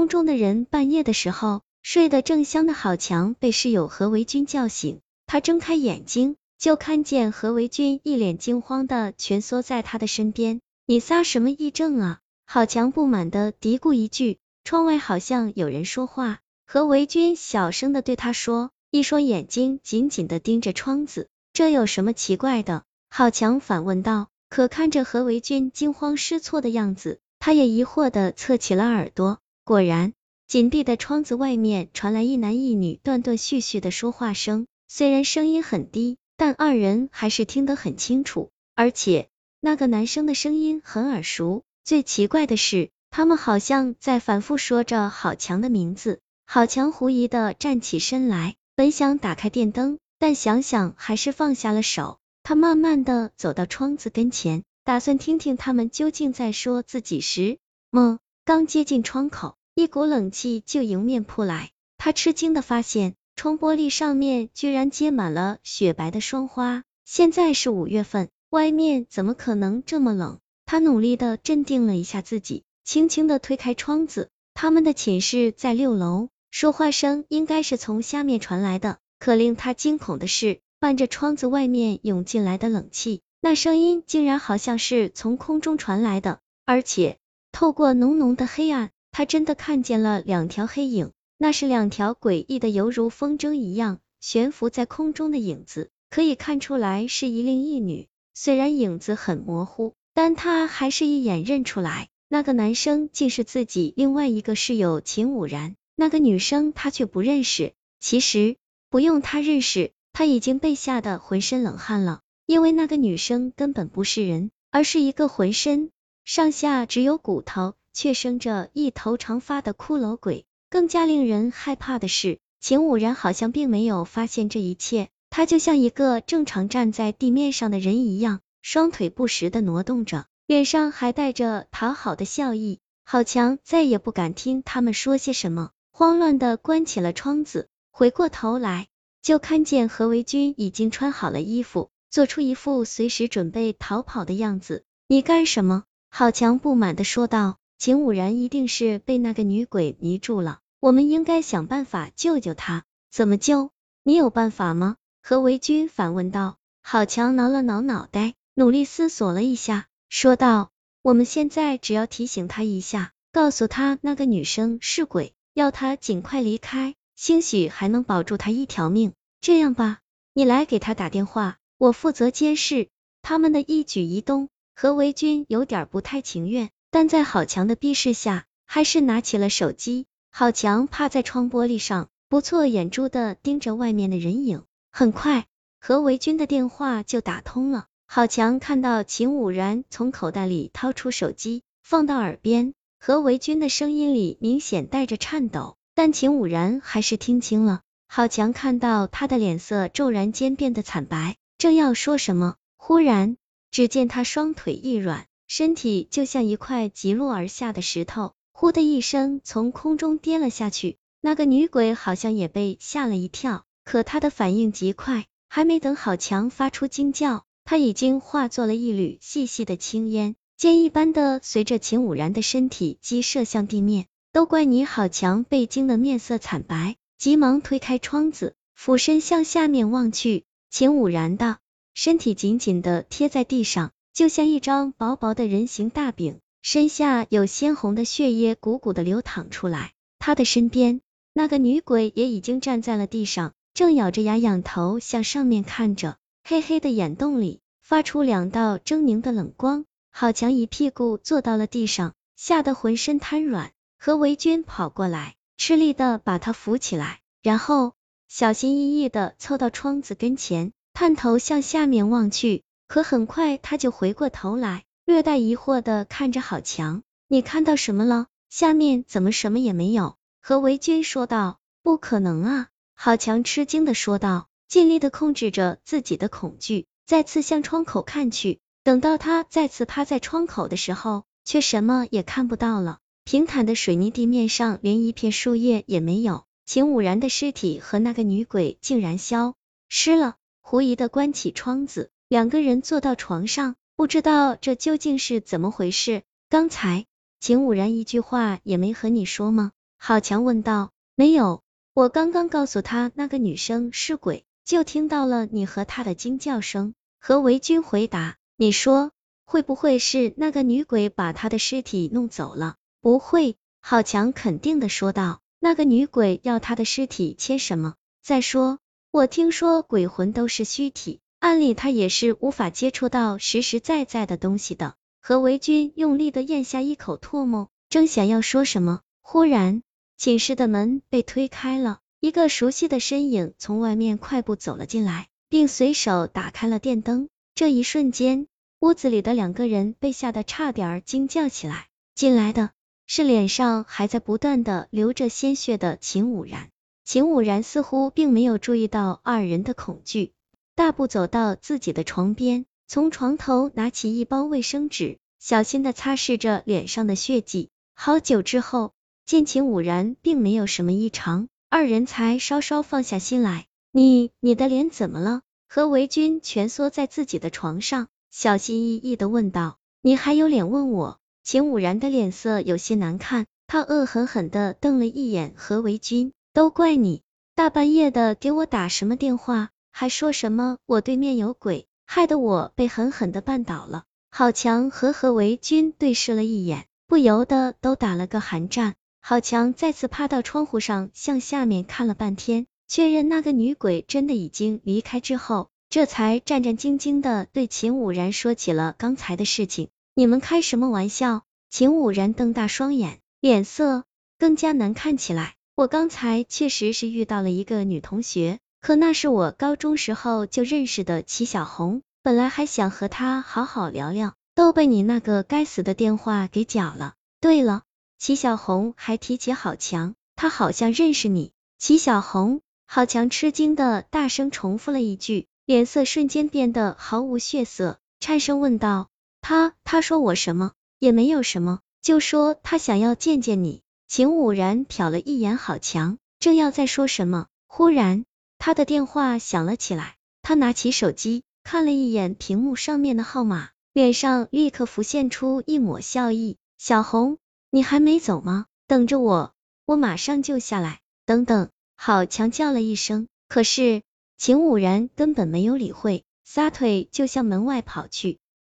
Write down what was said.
宫中的人半夜的时候，睡得正香的郝强被室友何维军叫醒，他睁开眼睛，就看见何维军一脸惊慌的蜷缩在他的身边。你撒什么癔症啊？郝强不满的嘀咕一句。窗外好像有人说话，何维军小声的对他说，一双眼睛紧紧的盯着窗子。这有什么奇怪的？郝强反问道。可看着何维军惊慌失措的样子，他也疑惑的侧起了耳朵。果然，紧闭的窗子外面传来一男一女断断续续的说话声，虽然声音很低，但二人还是听得很清楚。而且，那个男生的声音很耳熟。最奇怪的是，他们好像在反复说着郝强的名字。郝强狐疑的站起身来，本想打开电灯，但想想还是放下了手。他慢慢的走到窗子跟前，打算听听他们究竟在说自己时，么刚接近窗口，一股冷气就迎面扑来。他吃惊的发现，窗玻璃上面居然结满了雪白的霜花。现在是五月份，外面怎么可能这么冷？他努力的镇定了一下自己，轻轻的推开窗子。他们的寝室在六楼，说话声应该是从下面传来的。可令他惊恐的是。伴着窗子外面涌进来的冷气，那声音竟然好像是从空中传来的，而且透过浓浓的黑暗，他真的看见了两条黑影，那是两条诡异的犹如风筝一样悬浮在空中的影子，可以看出来是一男一女。虽然影子很模糊，但他还是一眼认出来，那个男生竟是自己另外一个室友秦武然，那个女生他却不认识。其实不用他认识。他已经被吓得浑身冷汗了，因为那个女生根本不是人，而是一个浑身上下只有骨头，却生着一头长发的骷髅鬼。更加令人害怕的是，秦武然好像并没有发现这一切，他就像一个正常站在地面上的人一样，双腿不时的挪动着，脸上还带着讨好的笑意。郝强再也不敢听他们说些什么，慌乱的关起了窗子，回过头来。就看见何维军已经穿好了衣服，做出一副随时准备逃跑的样子。你干什么？郝强不满的说道。秦武然一定是被那个女鬼迷住了，我们应该想办法救救她。怎么救？你有办法吗？何维军反问道。郝强挠了挠脑袋，努力思索了一下，说道：我们现在只要提醒他一下，告诉他那个女生是鬼，要他尽快离开。兴许还能保住他一条命。这样吧，你来给他打电话，我负责监视他们的一举一动。何维军有点不太情愿，但在郝强的逼视下，还是拿起了手机。郝强趴在窗玻璃上，不错眼珠的盯着外面的人影。很快，何维军的电话就打通了。郝强看到秦武然从口袋里掏出手机，放到耳边，何维军的声音里明显带着颤抖。但秦武然还是听清了，郝强看到他的脸色骤然间变得惨白，正要说什么，忽然只见他双腿一软，身体就像一块急落而下的石头，呼的一声从空中跌了下去。那个女鬼好像也被吓了一跳，可她的反应极快，还没等郝强发出惊叫，她已经化作了一缕细细的青烟，箭一般的随着秦武然的身体击射向地面。都怪你郝强被惊得面色惨白，急忙推开窗子，俯身向下面望去。秦武然的身体紧紧的贴在地上，就像一张薄薄的人形大饼，身下有鲜红的血液鼓鼓的流淌出来。他的身边那个女鬼也已经站在了地上，正咬着牙仰头向上面看着，黑黑的眼洞里发出两道狰狞的冷光。郝强一屁股坐到了地上，吓得浑身瘫软。何维军跑过来，吃力的把他扶起来，然后小心翼翼的凑到窗子跟前，探头向下面望去。可很快他就回过头来，略带疑惑的看着郝强：“你看到什么了？下面怎么什么也没有？”何维军说道：“不可能啊！”郝强吃惊的说道，尽力的控制着自己的恐惧，再次向窗口看去。等到他再次趴在窗口的时候，却什么也看不到了。平坦的水泥地面上连一片树叶也没有，秦武然的尸体和那个女鬼竟然消失了。狐疑的关起窗子，两个人坐到床上，不知道这究竟是怎么回事。刚才秦武然一句话也没和你说吗？郝强问道。没有，我刚刚告诉他那个女生是鬼，就听到了你和他的惊叫声。何维军回答。你说会不会是那个女鬼把他的尸体弄走了？不会，郝强肯定的说道。那个女鬼要他的尸体切什么？再说，我听说鬼魂都是虚体，按理他也是无法接触到实实在在的东西的。何维军用力的咽下一口唾沫，正想要说什么，忽然寝室的门被推开了，一个熟悉的身影从外面快步走了进来，并随手打开了电灯。这一瞬间，屋子里的两个人被吓得差点惊叫起来。进来的。是脸上还在不断的流着鲜血的秦武然，秦武然似乎并没有注意到二人的恐惧，大步走到自己的床边，从床头拿起一包卫生纸，小心的擦拭着脸上的血迹。好久之后，见秦武然并没有什么异常，二人才稍稍放下心来。你你的脸怎么了？何维军蜷缩在自己的床上，小心翼翼的问道。你还有脸问我？秦武然的脸色有些难看，他恶狠狠的瞪了一眼何维军，都怪你，大半夜的给我打什么电话，还说什么我对面有鬼，害得我被狠狠的绊倒了。郝强和何维军对视了一眼，不由得都打了个寒战。郝强再次趴到窗户上，向下面看了半天，确认那个女鬼真的已经离开之后，这才战战兢兢的对秦武然说起了刚才的事情。你们开什么玩笑？秦武然瞪大双眼，脸色更加难看起来。我刚才确实是遇到了一个女同学，可那是我高中时候就认识的齐小红，本来还想和她好好聊聊，都被你那个该死的电话给搅了。对了，齐小红还提起郝强，他好像认识你。齐小红，郝强吃惊的大声重复了一句，脸色瞬间变得毫无血色，颤声问道。他他说我什么也没有什么，就说他想要见见你。秦武然瞟了一眼郝强，正要再说什么，忽然他的电话响了起来。他拿起手机看了一眼屏幕上面的号码，脸上立刻浮现出一抹笑意。小红，你还没走吗？等着我，我马上就下来。等等，郝强叫了一声，可是秦武然根本没有理会，撒腿就向门外跑去。